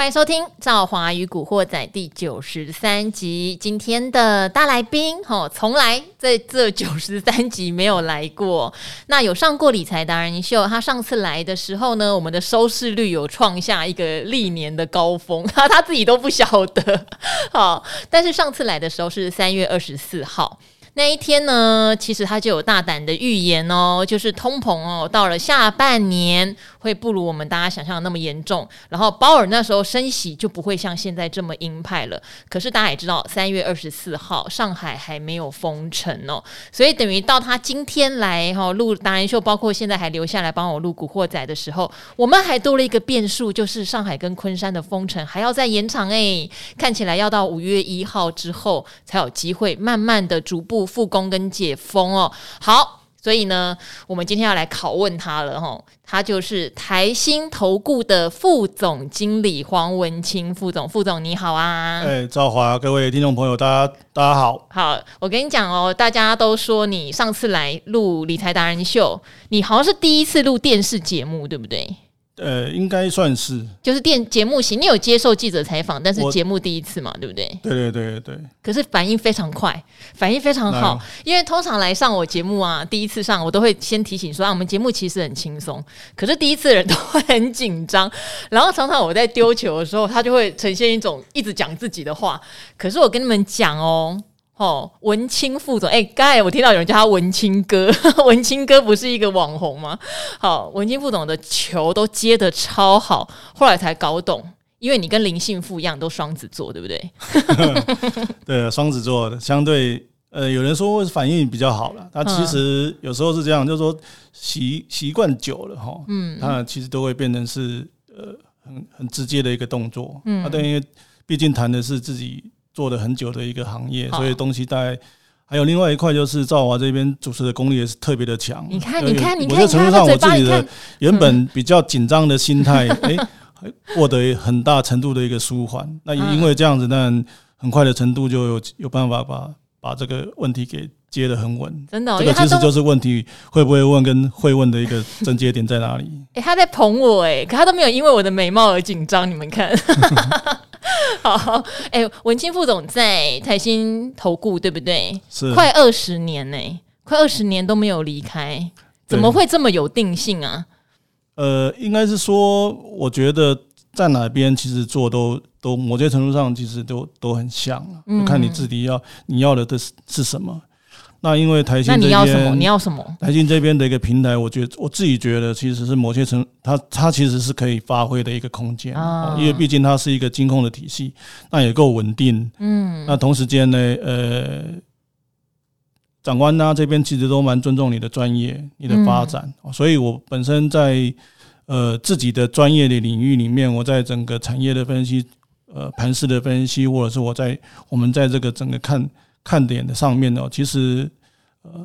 欢迎收听《赵华与古惑仔》第九十三集。今天的大来宾，哈，从来在这九十三集没有来过。那有上过理财达人秀，他上次来的时候呢，我们的收视率有创下一个历年的高峰，他 他自己都不晓得。好，但是上次来的时候是三月二十四号。那一天呢，其实他就有大胆的预言哦，就是通膨哦，到了下半年会不如我们大家想象的那么严重。然后鲍尔那时候升息就不会像现在这么鹰派了。可是大家也知道，三月二十四号上海还没有封城哦，所以等于到他今天来哈录达人秀，包括现在还留下来帮我录古惑仔的时候，我们还多了一个变数，就是上海跟昆山的封城还要再延长哎，看起来要到五月一号之后才有机会慢慢的逐步。复工跟解封哦，好，所以呢，我们今天要来拷问他了哈，他就是台新投顾的副总经理黄文清副总，副总你好啊，哎，赵华，各位听众朋友，大家大家好，好，我跟你讲哦，大家都说你上次来录理财达人秀，你好像是第一次录电视节目，对不对？呃，应该算是，就是电节目型，你有接受记者采访，但是节目第一次嘛，对不对？对对对对。可是反应非常快，反应非常好，因为通常来上我节目啊，第一次上我都会先提醒说啊，我们节目其实很轻松，可是第一次的人都会很紧张，然后常常我在丢球的时候，他就会呈现一种一直讲自己的话，可是我跟你们讲哦。哦，文青副总，哎、欸，刚才我听到有人叫他文青哥，文青哥不是一个网红吗？好，文青副总的球都接的超好，后来才搞懂，因为你跟林信富一样，都双子座，对不对？对，双子座的相对，呃，有人说反应比较好了，他其实有时候是这样，就是说习习惯久了哈，嗯，他其实都会变成是呃很很直接的一个动作，嗯，啊，对，因为毕竟谈的是自己。做了很久的一个行业，所以东西大概还有另外一块，就是赵华这边主持的功力也是特别的强。你看，你看，你看，我在程度上我自己的原本比较紧张的心态，哎，获得很大程度的一个舒缓。那因为这样子，那很快的程度就有有办法把把这个问题给接得很稳。真的，这个其实就是问题会不会问跟会问的一个症结点在哪里？哎，他在捧我，哎，可他都没有因为我的美貌而紧张。你们看。好，哎、欸，文清副总在台新投顾，对不对？是，快二十年呢、欸，快二十年都没有离开，怎么会这么有定性啊？呃，应该是说，我觉得在哪边其实做都都某些程度上其实都都很像，就看你自己要你要的的是是什么。那因为台新，那你要什么？你要什么？台新这边的一个平台，我觉得我自己觉得，其实是某些程，它它其实是可以发挥的一个空间啊。因为毕竟它是一个金控的体系，那也够稳定。嗯。那同时间呢，呃，长官呢这边其实都蛮尊重你的专业、你的发展，所以我本身在呃自己的专业的领域里面，我在整个产业的分析、呃盘势的分析，或者是我在我们在这个整个看。看点的上面呢，其实呃，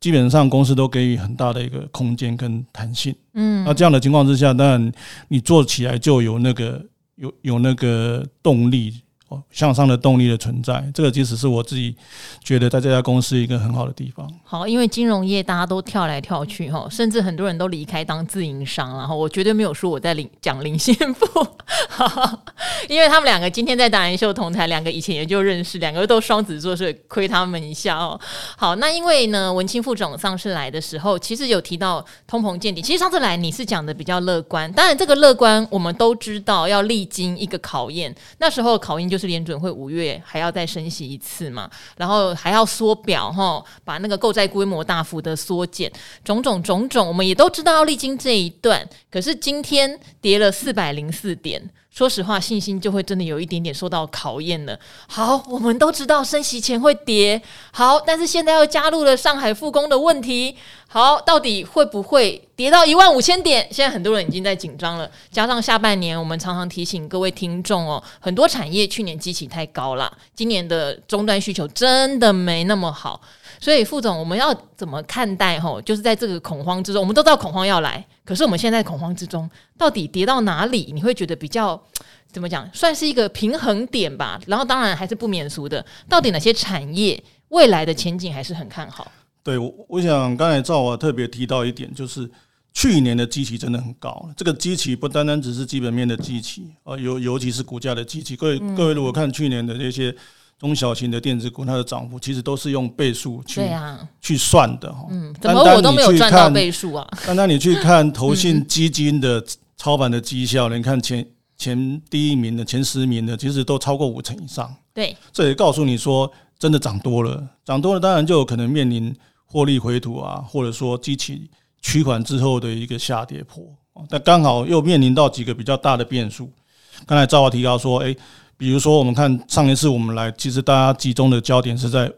基本上公司都给予很大的一个空间跟弹性。嗯，那这样的情况之下，当然你做起来就有那个有有那个动力。向上的动力的存在，这个其实是我自己觉得在这家公司一个很好的地方。好，因为金融业大家都跳来跳去哈，甚至很多人都离开当自营商，然后我绝对没有说我在领讲林先富，因为他们两个今天在达人秀同台，两个以前也就认识，两个都双子座，所以亏他们一下哦。好，那因为呢，文清副总上次来的时候，其实有提到通膨见底，其实上次来你是讲的比较乐观，当然这个乐观我们都知道要历经一个考验，那时候考验就是。联准会五月还要再升息一次嘛，然后还要缩表哈，把那个购债规模大幅的缩减，种种种种，我们也都知道历经这一段。可是今天跌了四百零四点。说实话，信心就会真的有一点点受到考验了。好，我们都知道升息前会跌，好，但是现在又加入了上海复工的问题。好，到底会不会跌到一万五千点？现在很多人已经在紧张了。加上下半年，我们常常提醒各位听众哦，很多产业去年基期太高了，今年的终端需求真的没那么好。所以，副总，我们要怎么看待？吼，就是在这个恐慌之中，我们都知道恐慌要来，可是我们现在恐慌之中，到底跌到哪里？你会觉得比较怎么讲？算是一个平衡点吧。然后，当然还是不免俗的，到底哪些产业未来的前景还是很看好？对，我我想刚才赵华特别提到一点，就是去年的基期真的很高，这个基期不单单只是基本面的基期啊，尤尤其是股价的基期。各位、嗯、各位，如果看去年的这些中小型的电子股，它的涨幅其实都是用倍数去、啊、去算的哈。嗯，怎么我都没有赚到倍数啊？单单你去 看投信基金的操盘的绩效，你看前前第一名的、前十名的，其实都超过五成以上。对，这也告诉你说，真的涨多了，涨多了，当然就有可能面临获利回吐啊，或者说激起。取款之后的一个下跌坡，但刚好又面临到几个比较大的变数。刚才赵华提到说，诶，比如说我们看上一次我们来，其实大家集中的焦点是在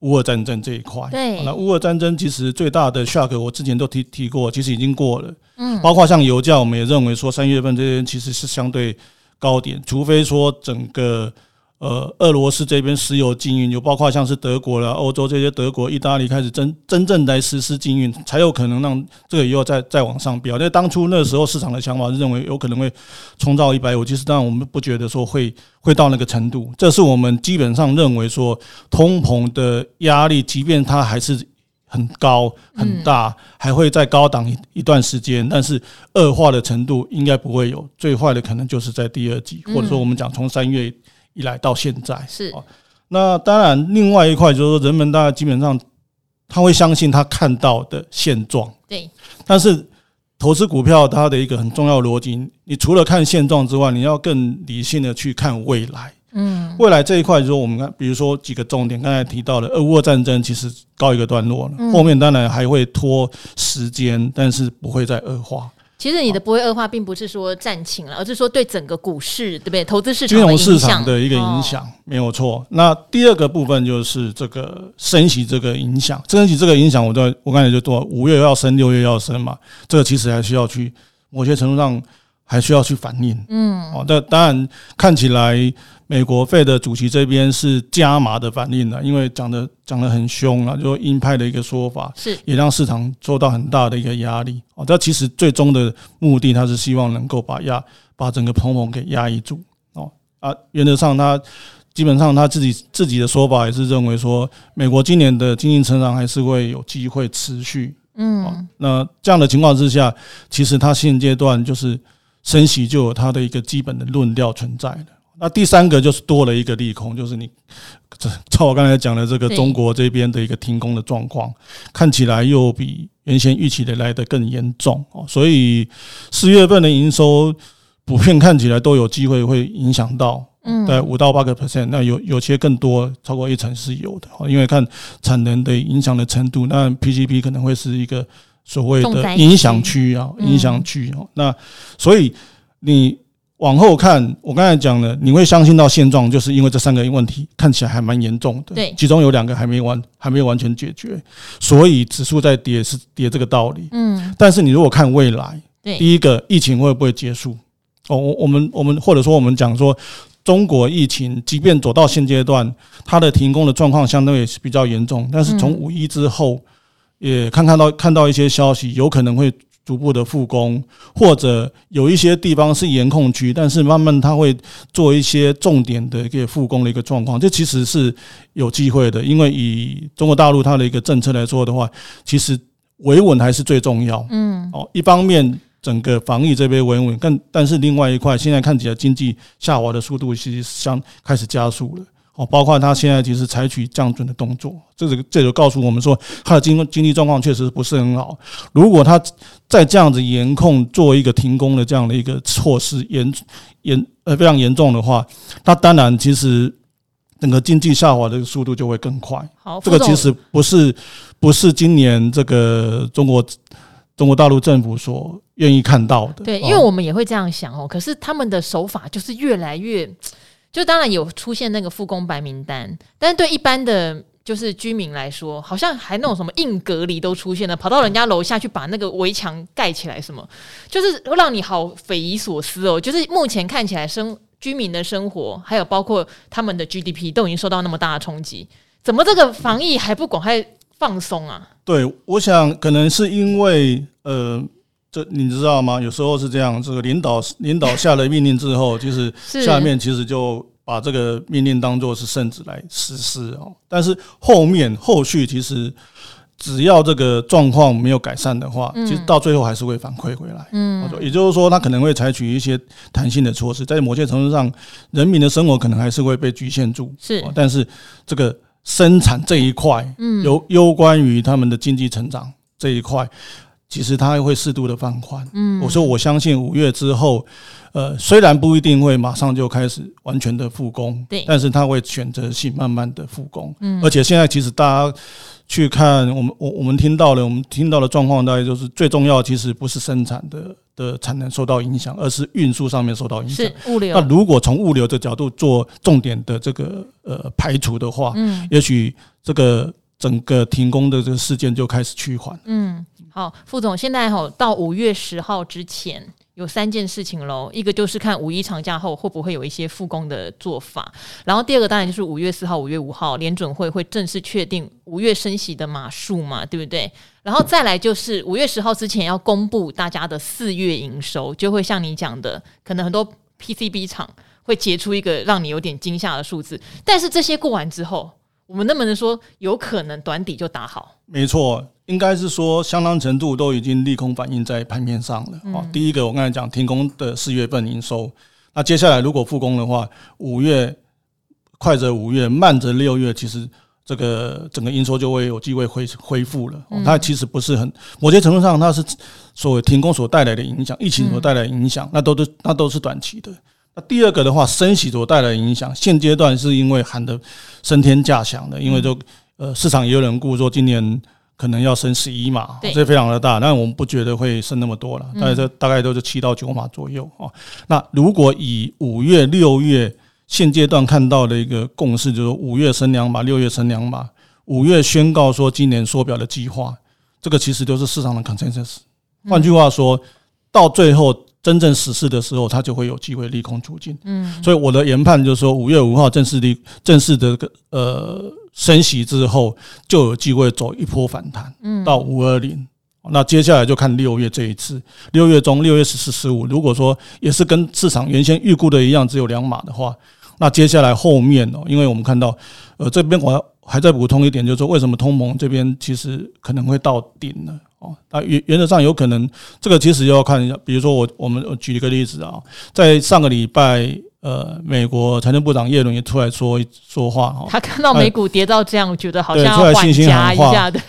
乌俄战争这一块。对，那乌俄战争其实最大的 shock，我之前都提提过，其实已经过了。嗯，包括像油价，我们也认为说三月份这些其实是相对高点，除非说整个。呃，俄罗斯这边石油禁运，有包括像是德国啦、欧洲这些德国、意大利开始真真正来实施禁运，才有可能让这个油再再往上飙。因为当初那时候市场的想法是认为有可能会冲到一百五，其实当然我们不觉得说会会到那个程度。这是我们基本上认为说通膨的压力，即便它还是很高很大，还会再高档一一段时间，但是恶化的程度应该不会有。最坏的可能就是在第二季，或者说我们讲从三月。一来到现在是，那当然，另外一块就是说，人们大概基本上他会相信他看到的现状，对。但是投资股票它的一个很重要的逻辑，你除了看现状之外，你要更理性的去看未来。嗯，未来这一块就是说，我们看，比如说几个重点，刚才提到的俄乌战争其实告一个段落了，后面当然还会拖时间，但是不会再恶化。其实你的不会恶化，并不是说战情了，而是说对整个股市，对不对？投资市场、金融市场的一个影响，没有错。那第二个部分就是这个升息这个影响，升息这个影响，我在我刚才就说，五月要升，六月要升嘛，这个其实还需要去某些程度上还需要去反应。嗯，哦，那当然看起来。美国费的主席这边是加码的反应了，因为讲的讲的很凶了，就鹰派的一个说法，是也让市场受到很大的一个压力。哦，这其实最终的目的，他是希望能够把压把整个通膨给压抑住。哦啊，原则上他基本上他自己自己的说法也是认为说，美国今年的经济成长还是会有机会持续。嗯，那这样的情况之下，其实他现阶段就是升息就有他的一个基本的论调存在的。那第三个就是多了一个利空，就是你这 照我刚才讲的这个中国这边的一个停工的状况，看起来又比原先预期的来得更严重。哦，所以四月份的营收普遍看起来都有机会会影响到，嗯，在五到八个 percent，那有有些更多超过一成是有的，因为看产能的影响的程度，那 PGB 可能会是一个所谓的影响区啊，影响区哦，那所以你。往后看，我刚才讲了，你会相信到现状，就是因为这三个问题看起来还蛮严重的。对，其中有两个还没完，还没有完全解决，所以指数在跌是跌这个道理。嗯，但是你如果看未来，对，第一个疫情会不会结束？哦，我我们我们或者说我们讲说，中国疫情即便走到现阶段，它的停工的状况相对也是比较严重，但是从五一之后，也看看到看到一些消息，有可能会。逐步的复工，或者有一些地方是严控区，但是慢慢它会做一些重点的一个复工的一个状况，这其实是有机会的。因为以中国大陆它的一个政策来说的话，其实维稳还是最重要。嗯，哦，一方面整个防疫这边维稳，但但是另外一块，现在看起来经济下滑的速度其实相开始加速了。哦，包括他现在其实采取降准的动作，这个这就告诉我们说，他的经经济状况确实不是很好。如果他再这样子严控做一个停工的这样的一个措施严严呃非常严重的话，那当然其实整个经济下滑的速度就会更快。好，这个其实不是不是今年这个中国中国大陆政府所愿意看到的。对，因为我们也会这样想哦，可是他们的手法就是越来越。就当然有出现那个复工白名单，但是对一般的就是居民来说，好像还那种什么硬隔离都出现了，跑到人家楼下去把那个围墙盖起来，什么就是让你好匪夷所思哦。就是目前看起来生居民的生活，还有包括他们的 GDP 都已经受到那么大的冲击，怎么这个防疫还不赶快放松啊？对，我想可能是因为呃。这你知道吗？有时候是这样，这个领导领导下了命令之后，就是下面其实就把这个命令当做是圣旨来实施哦。但是后面后续其实只要这个状况没有改善的话，其实到最后还是会反馈回来。嗯，也就是说，他可能会采取一些弹性的措施，在某些程度上，人民的生活可能还是会被局限住。是，但是这个生产这一块，嗯，有攸关于他们的经济成长这一块，其实它会适度的放宽。嗯，我说我相信五月之后，呃，虽然不一定会马上就开始完全的复工，对，但是它会选择性慢慢的复工。嗯，而且现在其实大家。去看我们我我们听到了，我们听到的状况，大概就是最重要，其实不是生产的的产能受到影响，而是运输上面受到影响。是物流。那如果从物流的角度做重点的这个呃排除的话，嗯，也许这个整个停工的这个事件就开始趋缓。嗯，好，副总，现在哈到五月十号之前。有三件事情喽，一个就是看五一长假后会不会有一些复工的做法，然后第二个当然就是五月四号、五月五号联准会会正式确定五月升息的码数嘛，对不对？然后再来就是五月十号之前要公布大家的四月营收，就会像你讲的，可能很多 PCB 厂会结出一个让你有点惊吓的数字，但是这些过完之后，我们能不能说有可能短底就打好？没错。应该是说，相当程度都已经利空反映在盘面上了。哦，第一个我刚才讲停工的四月份营收，那接下来如果复工的话，五月快则五月，慢则六月，其实这个整个营收就会有机会恢恢复了。它其实不是很某些程度上，它是所谓停工所带来的影响，疫情所带来的影响，那都是那都是短期的。那第二个的话，升息所带来的影响，现阶段是因为喊的升天价响的，因为就呃市场也有人估说今年。可能要升十一码，这非常的大，但我们不觉得会升那么多了，大概这大概都是七到九码左右啊。那如果以五月、六月现阶段看到的一个共识，就是五月升两码，六月升两码，五月宣告说今年缩表的计划，这个其实就是市场的 consensus。换句话说，到最后真正实施的时候，它就会有机会利空出尽。嗯，所以我的研判就是说，五月五号正式的正式的个呃。升息之后就有机会走一波反弹，嗯，到五二零。那接下来就看六月这一次，六月中六月十四十五，如果说也是跟市场原先预估的一样，只有两码的话，那接下来后面哦，因为我们看到，呃，这边我要还在补充一点，就是说为什么通膨这边其实可能会到顶了哦？那原原则上有可能，这个其实要看一下，比如说我我们举一个例子啊，在上个礼拜。呃，美国财政部长耶伦也出来说说话哈，他看到美股跌到这样，我觉得好像要缓加一下，对。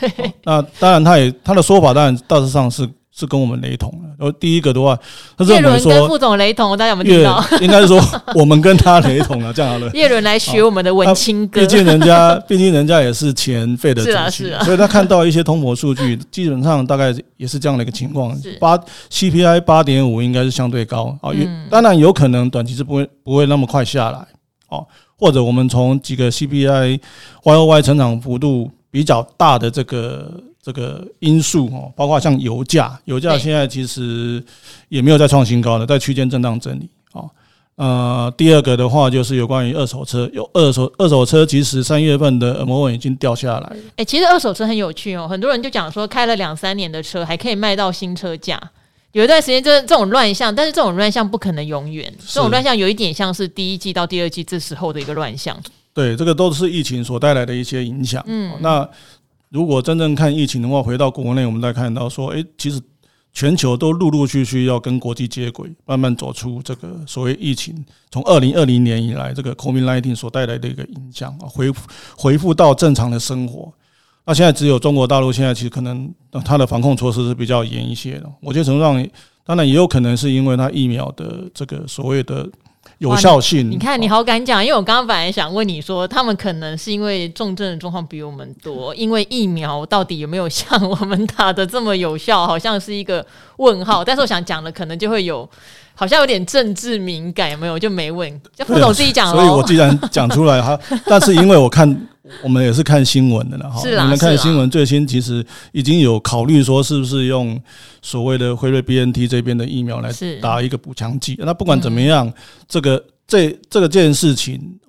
那当然，他也他的说法当然大致上是。是跟我们雷同的。然后第一个的话，他认为说，跟副总雷同，大家有没有听到？应该是说我们跟他雷同了，这样好了。叶伦来学我们的文青哥，毕竟人家，毕竟人家也是前 Fed 的 主席，是啊是啊，所以他看到一些通膨数据，基本上大概也是这样的一个情况。八 CPI 八点五应该是相对高啊，当然有可能短期是不会不会那么快下来哦，或者我们从几个 CPI Y O Y 成长幅度比较大的这个。这个因素哦，包括像油价，油价现在其实也没有再创新高的，在区间震荡整理啊。呃，第二个的话就是有关于二手车，有二手二手车，其实三月份的 M 已经掉下来了。哎，其实二手车很有趣哦，很多人就讲说开了两三年的车还可以卖到新车价。有一段时间就是这种乱象，但是这种乱象不可能永远，这种乱象有一点像是第一季到第二季这时候的一个乱象。对，这个都是疫情所带来的一些影响。嗯，那。如果真正看疫情的话，回到国内，我们再看到说，诶，其实全球都陆陆续续要跟国际接轨，慢慢走出这个所谓疫情从二零二零年以来这个 COVID-19 所带来的一个影响啊，恢复恢复到正常的生活。那现在只有中国大陆现在其实可能它的防控措施是比较严一些的。我觉得程度上，当然也有可能是因为它疫苗的这个所谓的。有效性，你看你好敢讲，因为我刚刚本来想问你说，他们可能是因为重症的状况比我们多，因为疫苗到底有没有像我们打的这么有效，好像是一个问号。但是我想讲的可能就会有，好像有点政治敏感，有没有？就没问，就副总自己讲。所以我既然讲出来哈，但是因为我看。我们也是看新闻的了哈，我们看新闻最新，其实已经有考虑说是不是用所谓的辉瑞 BNT 这边的疫苗来打一个补强剂。那不管怎么样，这个这这个件事情，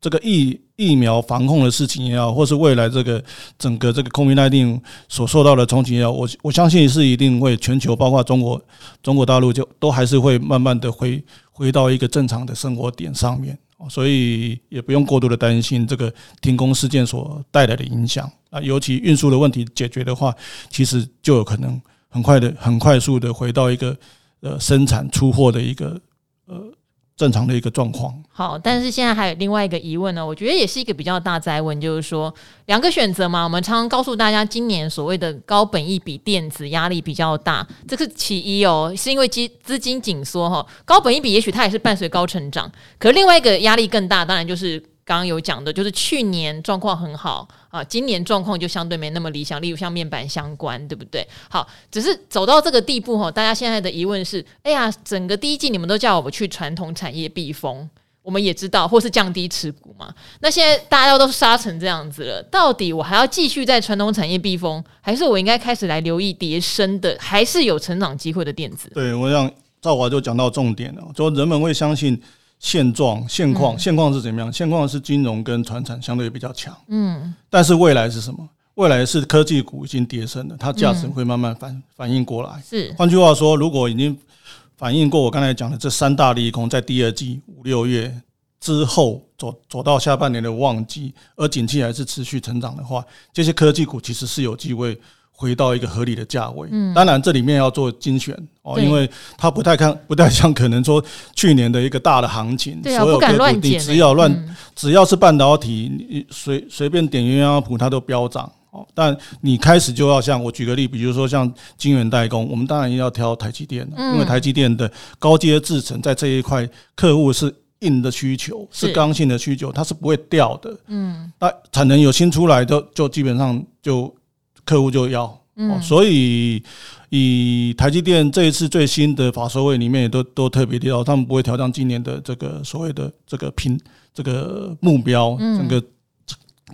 这个疫疫苗防控的事情也好，或是未来这个整个这个 COVID-19 所受到的冲击也好，我我相信是一定会全球，包括中国中国大陆，就都还是会慢慢的回回到一个正常的生活点上面。所以也不用过度的担心这个停工事件所带来的影响啊。尤其运输的问题解决的话，其实就有可能很快的、很快速的回到一个呃生产出货的一个呃。正常的一个状况。好，但是现在还有另外一个疑问呢，我觉得也是一个比较大灾问，就是说两个选择嘛。我们常常告诉大家，今年所谓的高本益比电子压力比较大，这是其一哦，是因为资资金紧缩哈。高本益比也许它也是伴随高成长，可是另外一个压力更大，当然就是。刚刚有讲的，就是去年状况很好啊，今年状况就相对没那么理想。例如像面板相关，对不对？好，只是走到这个地步哈，大家现在的疑问是：哎呀，整个第一季你们都叫我们去传统产业避风，我们也知道，或是降低持股嘛。那现在大家都杀成这样子了，到底我还要继续在传统产业避风，还是我应该开始来留意跌深的，还是有成长机会的电子？对，我想赵华就讲到重点了，就人们会相信。现状、现况、现况是怎么样？现况是金融跟传产相对比较强，嗯，但是未来是什么？未来是科技股已经跌升了，它价值会慢慢反反应过来。是，换句话说，如果已经反映过我刚才讲的这三大利空，在第二季五六月之后走走到下半年的旺季，而景气还是持续成长的话，这些科技股其实是有机会。回到一个合理的价位，嗯，当然这里面要做精选哦，因为它不太看，不太像可能说去年的一个大的行情，对啊，不敢乱捡，只要乱，只要是半导体，你随随便点鸳鸯谱它都飙涨哦。但你开始就要像我举个例，比如说像晶圆代工，我们当然要挑台积电，因为台积电的高阶制程在这一块客户是硬的需求，是。刚性的需求，它是不会掉的，嗯，那产能有新出来的，就基本上就。客户就要，嗯，所以以台积电这一次最新的法说会里面也都都特别提到，他们不会调降今年的这个所谓的这个平这个目标，整个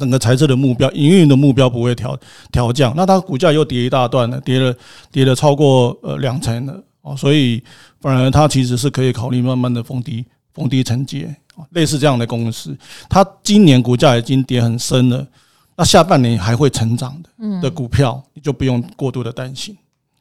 整个财测的目标，营运的目标不会调调降。那它股价又跌一大段了，跌了跌了超过呃两成了哦，所以反而它其实是可以考虑慢慢的逢低逢低承接，类似这样的公司，它今年股价已经跌很深了。那下半年还会成长的的股票，你就不用过度的担心。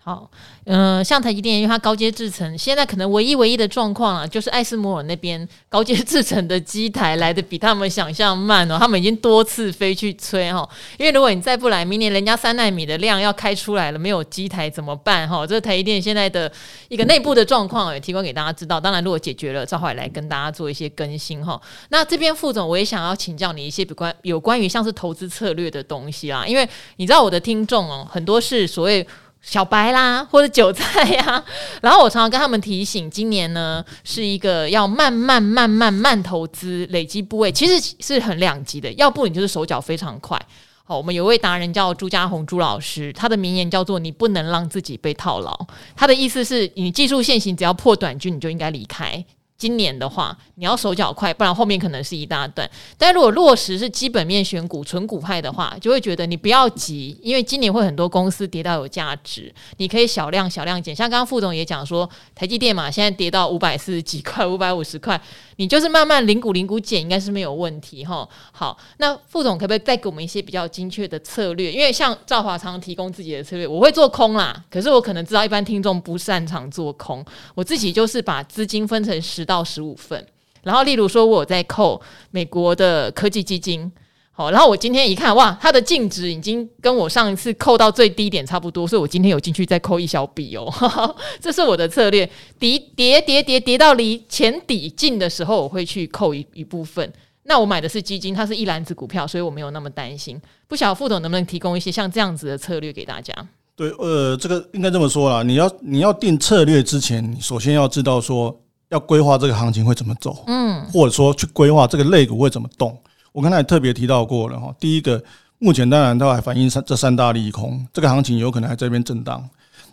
好，嗯、像台积电，因为它高阶制程，现在可能唯一唯一的状况啊，就是艾斯摩尔那边 高阶制程的机台来的比他们想象慢哦，他们已经多次飞去催哈，因为如果你再不来，明年人家三纳米的量要开出来了，没有机台怎么办哈？这台积电现在的一个内部的状况，也提供给大家知道。当然，如果解决了，赵华也来跟大家做一些更新哈。那这边副总，我也想要请教你一些比关有关于像是投资策略的东西啦，因为你知道我的听众哦，很多是所谓。小白啦，或者韭菜呀，然后我常常跟他们提醒，今年呢是一个要慢慢、慢慢、慢投资、累积部位，其实是很两极的。要不你就是手脚非常快。好，我们有位达人叫朱家红朱老师，他的名言叫做“你不能让自己被套牢”。他的意思是你技术限行只要破短均，你就应该离开。今年的话，你要手脚快，不然后面可能是一大段。但如果落实是基本面选股、纯股派的话，就会觉得你不要急，因为今年会很多公司跌到有价值，你可以小量小量减。像刚刚副总也讲说，台积电嘛，现在跌到五百四十几块、五百五十块。你就是慢慢零股零股减，应该是没有问题哈。好，那副总可不可以再给我们一些比较精确的策略？因为像赵华昌提供自己的策略，我会做空啦。可是我可能知道一般听众不擅长做空，我自己就是把资金分成十到到十五份，然后例如说我在扣美国的科技基金。好，然后我今天一看，哇，它的净值已经跟我上一次扣到最低点差不多，所以我今天有进去再扣一小笔哦，这是我的策略。跌跌跌跌跌到离前底近的时候，我会去扣一一部分。那我买的是基金，它是一篮子股票，所以我没有那么担心。不晓得副总能不能提供一些像这样子的策略给大家？对，呃，这个应该这么说啦，你要你要定策略之前，你首先要知道说要规划这个行情会怎么走，嗯，或者说去规划这个类股会怎么动。我刚才也特别提到过了哈，第一个，目前当然它还反映三这三大利空，这个行情有可能还在这边震荡。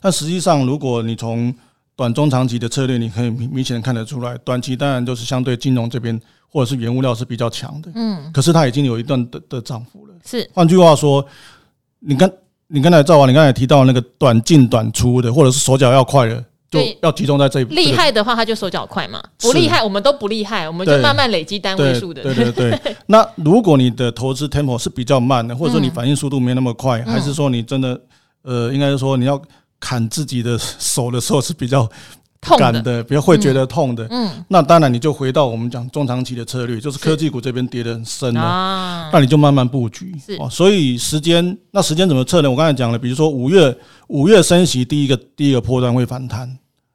但实际上，如果你从短中长期的策略，你可以明明显看得出来，短期当然就是相对金融这边或者是原物料是比较强的，嗯，可是它已经有一段的的涨幅了。是，换句话说，你刚你刚才赵王，你刚才提到那个短进短出的，或者是手脚要快的。就要集中在这一厉害的话，他就手脚快嘛；不厉害，我们都不厉害，我们就慢慢累积单位数的。对对对，对。那如果你的投资 tempo 是比较慢的，或者说你反应速度没那么快，还是说你真的呃，应该是说你要砍自己的手的时候是比较感的，比较会觉得痛的，嗯，那当然你就回到我们讲中长期的策略，就是科技股这边跌得很深了，啊，那你就慢慢布局，是，所以时间，那时间怎么测呢？我刚才讲了，比如说五月五月升息第一个第一个波段会反弹，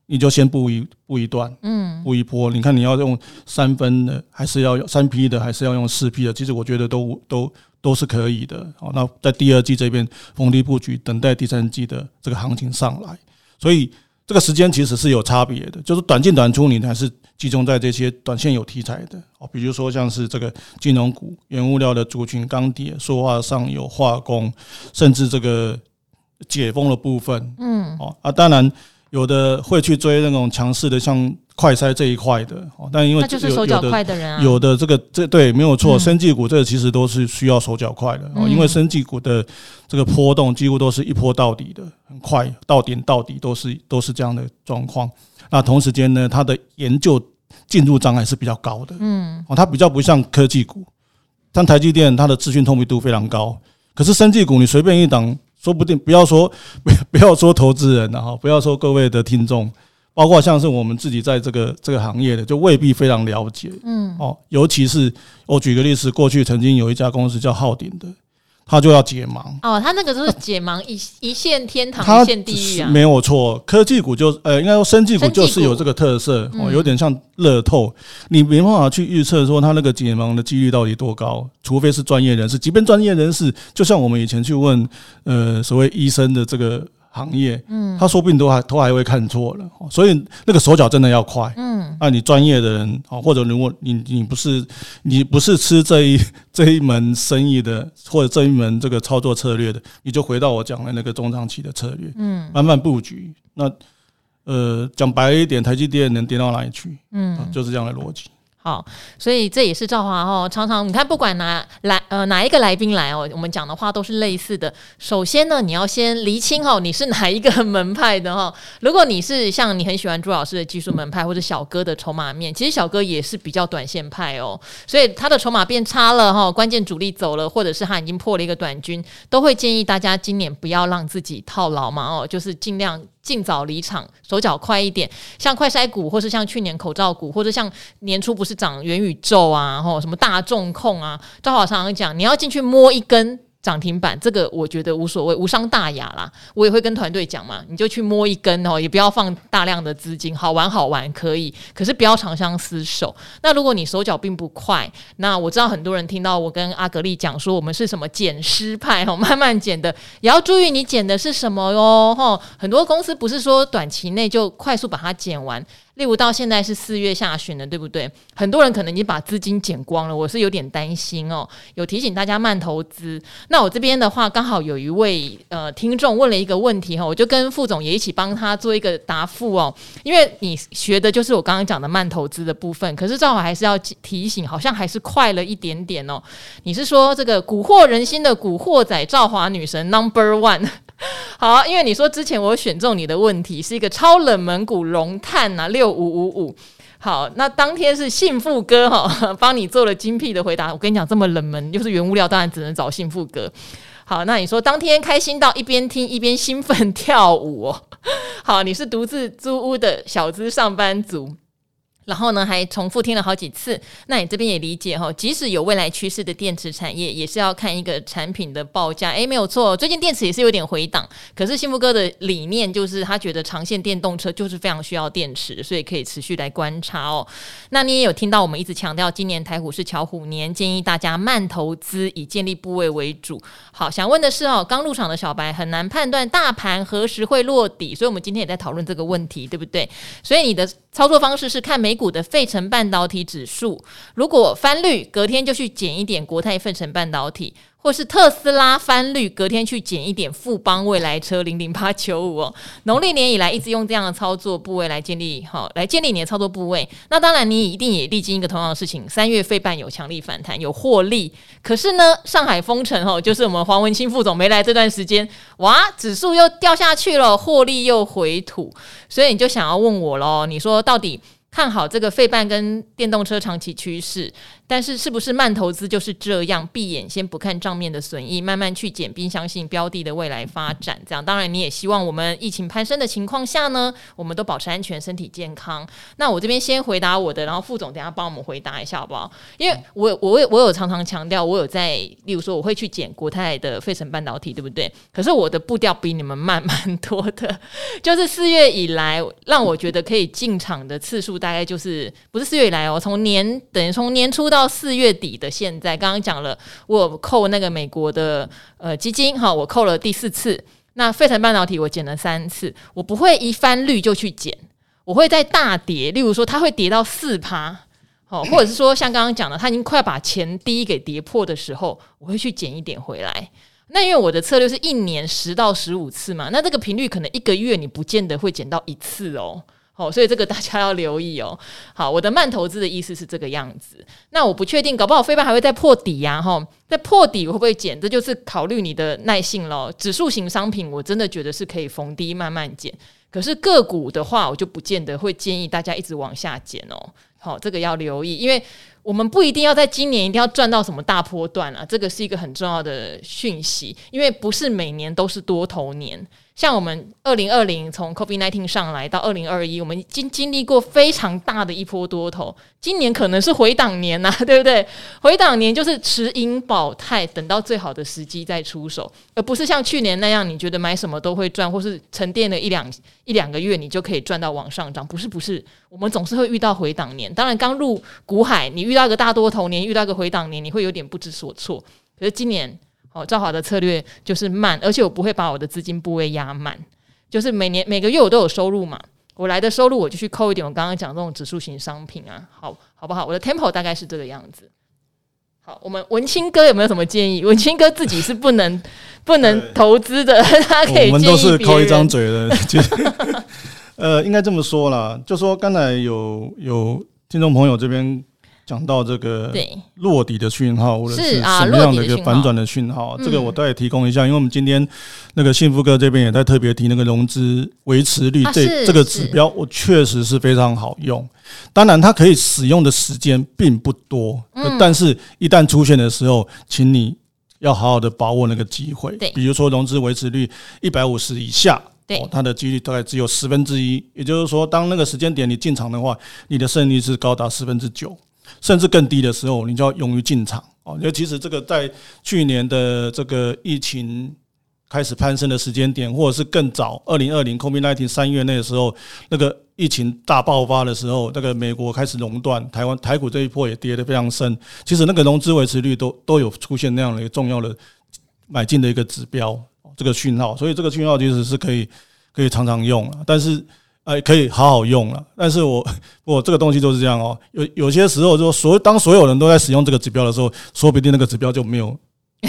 你就先布一布一段，嗯，布一波，你看你要用三分的，还是要用三 P 的，还是要用四 P 的？其实我觉得都都都是可以的，好，那在第二季这边逢低布局，等待第三季的这个行情上来，所以。这个时间其实是有差别的，就是短进短出，你还是集中在这些短线有题材的哦，比如说像是这个金融股、原物料的族群、钢铁、塑化、上游、化工，甚至这个解封的部分，嗯，哦啊，当然有的会去追那种强势的，像。快筛这一块的，但因为就是手脚快的人啊，有的这个这对没有错，生技股这个其实都是需要手脚快的，因为生技股的这个波动几乎都是一波到底的，很快到点到底都是都是这样的状况。那同时间呢，它的研究进入障碍是比较高的，嗯，哦，它比较不像科技股，像台积电，它的资讯透明度非常高，可是生技股你随便一档，说不定不要说不 不要说投资人，然后不要说各位的听众。包括像是我们自己在这个这个行业的，就未必非常了解，嗯，哦，尤其是我举个例子，过去曾经有一家公司叫浩鼎的，他就要解盲，哦，他那个就是解盲一一线天堂，一线地狱啊，没有错，科技股就呃，应该说生技股就是有这个特色，哦，有点像乐透，你没办法去预测说他那个解盲的几率到底多高，除非是专业人士，即便专业人士，就像我们以前去问呃所谓医生的这个。行业，嗯，他说不定都还都还会看错了，所以那个手脚真的要快，嗯，那你专业的人啊，或者如果你你不是你不是吃这一 这一门生意的，或者这一门这个操作策略的，你就回到我讲的那个中长期的策略，嗯，慢慢布局。那呃，讲白一点，台积电能跌到哪里去？嗯，就是这样的逻辑。好，所以这也是赵华哦，常常你看，不管哪来呃哪一个来宾来哦，我们讲的话都是类似的。首先呢，你要先厘清哦，你是哪一个门派的哈。如果你是像你很喜欢朱老师的技术门派，或者小哥的筹码面，其实小哥也是比较短线派哦。所以他的筹码变差了哈，关键主力走了，或者是他已经破了一个短均，都会建议大家今年不要让自己套牢嘛哦，就是尽量。尽早离场，手脚快一点。像快筛股，或是像去年口罩股，或者像年初不是涨元宇宙啊，然后什么大众控啊，赵华常常讲，你要进去摸一根。涨停板这个我觉得无所谓，无伤大雅啦。我也会跟团队讲嘛，你就去摸一根哦，也不要放大量的资金，好玩好玩可以，可是不要长相厮守。那如果你手脚并不快，那我知道很多人听到我跟阿格力讲说，我们是什么捡尸派哦，慢慢捡的，也要注意你捡的是什么哟。哈，很多公司不是说短期内就快速把它捡完。例如到现在是四月下旬了，对不对？很多人可能已经把资金减光了，我是有点担心哦。有提醒大家慢投资。那我这边的话，刚好有一位呃听众问了一个问题哈，我就跟副总也一起帮他做一个答复哦。因为你学的就是我刚刚讲的慢投资的部分，可是正好还是要提醒，好像还是快了一点点哦。你是说这个蛊惑人心的古惑仔赵华女神 Number One？好，因为你说之前我选中你的问题是一个超冷门股龙碳啊，六五五五。好，那当天是幸福哥哈 帮你做了精辟的回答。我跟你讲，这么冷门又是原物料，当然只能找幸福哥。好，那你说当天开心到一边听一边兴奋跳舞哦。好，你是独自租屋的小资上班族。然后呢，还重复听了好几次。那你这边也理解哈，即使有未来趋势的电池产业，也是要看一个产品的报价。诶，没有错，最近电池也是有点回档。可是幸福哥的理念就是，他觉得长线电动车就是非常需要电池，所以可以持续来观察哦。那你也有听到我们一直强调，今年台股是巧虎年，建议大家慢投资，以建立部位为主。好，想问的是哦，刚入场的小白很难判断大盘何时会落底，所以我们今天也在讨论这个问题，对不对？所以你的操作方式是看美股的费城半导体指数，如果翻绿，隔天就去减一点国泰费城半导体。或是特斯拉翻绿，隔天去减一点富邦未来车零零八九五哦。农历年以来一直用这样的操作部位来建立，好来建立你的操作部位。那当然，你一定也历经一个同样的事情。三月费半有强力反弹，有获利。可是呢，上海封城哦，就是我们黄文清副总没来这段时间，哇，指数又掉下去了，获利又回吐。所以你就想要问我喽，你说到底？看好这个费半跟电动车长期趋势，但是是不是慢投资就是这样？闭眼先不看账面的损益，慢慢去减，并相信标的的未来发展。这样，当然你也希望我们疫情攀升的情况下呢，我们都保持安全、身体健康。那我这边先回答我的，然后副总等下帮我们回答一下好不好？因为我我我有常常强调，我有在，例如说我会去捡国泰的费城半导体，对不对？可是我的步调比你们慢蛮多的，就是四月以来让我觉得可以进场的次数大概就是不是四月以来哦，从年等于从年初到到四月底的现在，刚刚讲了，我扣那个美国的呃基金哈，我扣了第四次。那费城半导体我减了三次，我不会一翻绿就去减，我会在大跌，例如说它会跌到四趴，好，或者是说像刚刚讲的，它已经快把前低给跌破的时候，我会去减一点回来。那因为我的策略是一年十到十五次嘛，那这个频率可能一个月你不见得会减到一次哦。好，所以这个大家要留意哦。好，我的慢投资的意思是这个样子。那我不确定，搞不好飞半还会再破底呀？哈，在破底我会不会减？这就是考虑你的耐性喽。指数型商品，我真的觉得是可以逢低慢慢减。可是个股的话，我就不见得会建议大家一直往下减哦。好，这个要留意，因为我们不一定要在今年一定要赚到什么大波段啊。这个是一个很重要的讯息，因为不是每年都是多头年。像我们二零二零从 COVID-19 上来到二零二一，我们经经历过非常大的一波多头。今年可能是回档年呐、对不对？回档年就是持盈保泰，等到最好的时机再出手，而不是像去年那样，你觉得买什么都会赚，或是沉淀了一两一两个月，你就可以赚到往上涨。不是，不是，我们总是会遇到回档年。当然，刚入股海，你遇到个大多头年，遇到个回档年，你会有点不知所措。可是今年。哦，赵华的策略就是慢，而且我不会把我的资金部位压满，就是每年每个月我都有收入嘛，我来的收入我就去扣一点。我刚刚讲这种指数型商品啊，好好不好？我的 tempo 大概是这个样子。好，我们文青哥有没有什么建议？文青哥自己是不能 不能投资的，他可以。我们都是靠一张嘴的，呃，应该这么说啦，就说刚才有有听众朋友这边。讲到这个落底的讯号，或者是什么样的一个反转的讯号，这个我再提供一下，因为我们今天那个幸福哥这边也在特别提那个融资维持率这这个指标，我确实是非常好用。当然，它可以使用的时间并不多，但是一旦出现的时候，请你要好好的把握那个机会。比如说融资维持率一百五十以下，哦，它的几率大概只有十分之一，也就是说，当那个时间点你进场的话，你的胜率是高达十分之九。甚至更低的时候，你就要勇于进场哦。因为其实这个在去年的这个疫情开始攀升的时间点，或者是更早，二零二零 COVID-19 三月那个时候，那个疫情大爆发的时候，那个美国开始垄断台湾台股这一波也跌得非常深。其实那个融资维持率都都有出现那样的一个重要的买进的一个指标，这个讯号。所以这个讯号其实是可以可以常常用，但是。哎，可以好好用了，但是我我这个东西就是这样哦，有有些时候就所当所有人都在使用这个指标的时候，说不定那个指标就没有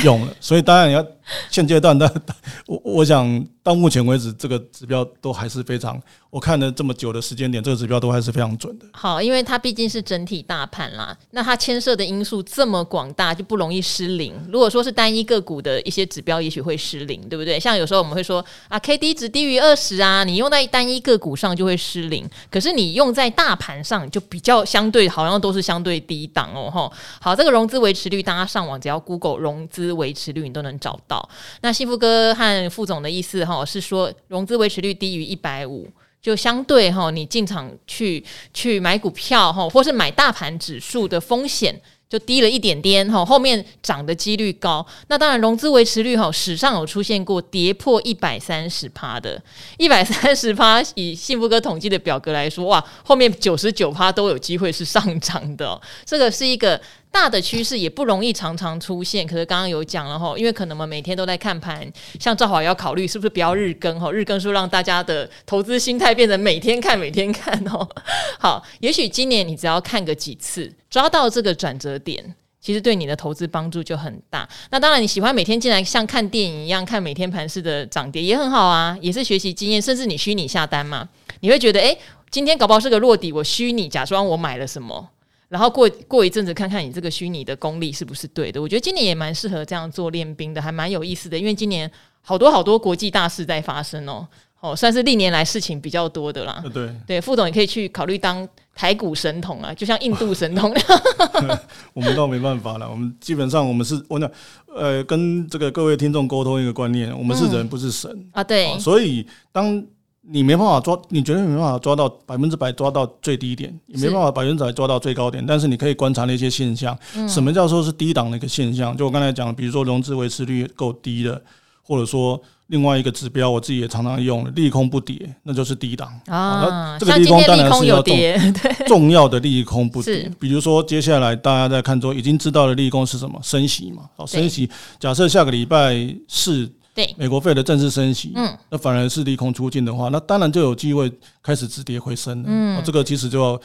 用了，所以当然你要现阶段的，我我想到目前为止，这个指标都还是非常。我看了这么久的时间点，这个指标都还是非常准的。好，因为它毕竟是整体大盘啦，那它牵涉的因素这么广大，就不容易失灵。如果说是单一个股的一些指标，也许会失灵，对不对？像有时候我们会说啊，K D 值低于二十啊，你用在单一个股上就会失灵。可是你用在大盘上，就比较相对好像都是相对低档哦。吼，好，这个融资维持率，大家上网只要 Google 融资维持率，你都能找到。那幸福哥和副总的意思哈，是说融资维持率低于一百五。就相对哈，你进场去去买股票哈，或是买大盘指数的风险就低了一点点哈，后面涨的几率高。那当然融资维持率哈，史上有出现过跌破一百三十趴的，一百三十趴以幸福哥统计的表格来说，哇，后面九十九趴都有机会是上涨的，这个是一个。大的趋势也不容易常常出现，可是刚刚有讲了哈，因为可能我们每天都在看盘，像赵华要考虑是不是不要日更哈，日更是让大家的投资心态变成每天看每天看哦。好，也许今年你只要看个几次，抓到这个转折点，其实对你的投资帮助就很大。那当然你喜欢每天进来像看电影一样看每天盘式的涨跌也很好啊，也是学习经验，甚至你虚拟下单嘛，你会觉得诶，今天搞不好是个落底，我虚拟假装我买了什么。然后过过一阵子，看看你这个虚拟的功力是不是对的。我觉得今年也蛮适合这样做练兵的，还蛮有意思的。因为今年好多好多国际大事在发生哦，哦，算是历年来事情比较多的啦。对对，副总也可以去考虑当台股神童啊，就像印度神童。我们倒没办法了，我们基本上我们是我讲，呃，跟这个各位听众沟通一个观念，我们是人，不是神、嗯、啊。对，所以当你没办法抓，你绝对没办法抓到百分之百抓到最低点，也没办法百分之百抓到最高点，但是你可以观察那些现象。嗯、什么叫做是低档的一个现象？就我刚才讲，比如说融资维持率够低的，或者说。另外一个指标，我自己也常常用，利空不跌，那就是低档啊。这个利空当然是要 重要的利空不跌。比如说，接下来大家在看中已经知道的利空是什么？升息嘛。好，升息。假设下个礼拜四，对美国费的正式升息，嗯，那反而是利空出尽的话，那当然就有机会开始止跌回升了。嗯，这个其实就要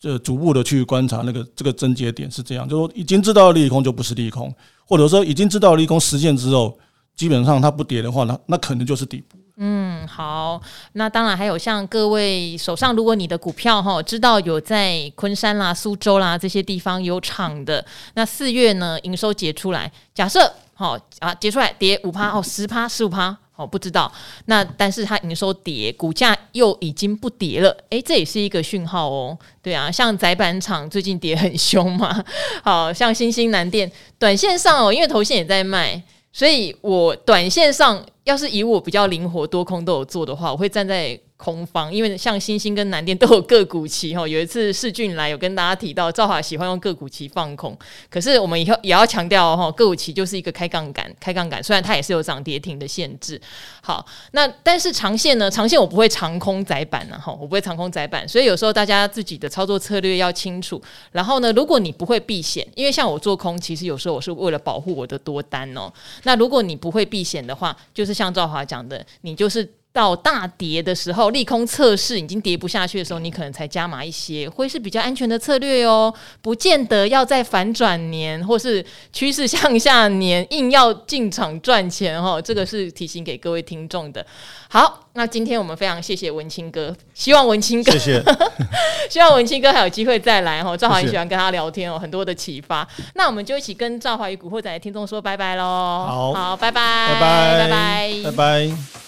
就逐步的去观察那个这个症结点是这样，就是说已经知道利空就不是利空，或者说已经知道利空实现之后。基本上它不跌的话，那那可能就是底部。嗯，好，那当然还有像各位手上，如果你的股票哈，知道有在昆山啦、苏州啦这些地方有厂的，那四月呢营收结出来，假设好啊结出来跌五趴哦，十趴十五趴哦，不知道，那但是它营收跌，股价又已经不跌了，诶，这也是一个讯号哦。对啊，像窄板厂最近跌很凶嘛，好像新兴南电，短线上哦，因为头线也在卖。所以，我短线上要是以我比较灵活，多空都有做的话，我会站在。空方，因为像星星跟南电都有个股期哈，有一次世俊来有跟大家提到，兆华喜欢用个股期放空，可是我们以后也要强调哈，个股期就是一个开杠杆，开杠杆，虽然它也是有涨跌停的限制。好，那但是长线呢？长线我不会长空窄板哈，我不会长空窄板，所以有时候大家自己的操作策略要清楚。然后呢，如果你不会避险，因为像我做空，其实有时候我是为了保护我的多单哦。那如果你不会避险的话，就是像兆华讲的，你就是。到大跌的时候，利空测试已经跌不下去的时候，你可能才加码一些，会是比较安全的策略哦。不见得要在反转年或是趋势向下年硬要进场赚钱哦。这个是提醒给各位听众的。好，那今天我们非常谢谢文清哥，希望文清哥，谢谢，希望文清哥还有机会再来哦。赵华很喜欢跟他聊天哦，很多的启发。那我们就一起跟赵华与古惑仔的听众说拜拜喽。好，好，拜拜，拜拜，拜拜，拜拜。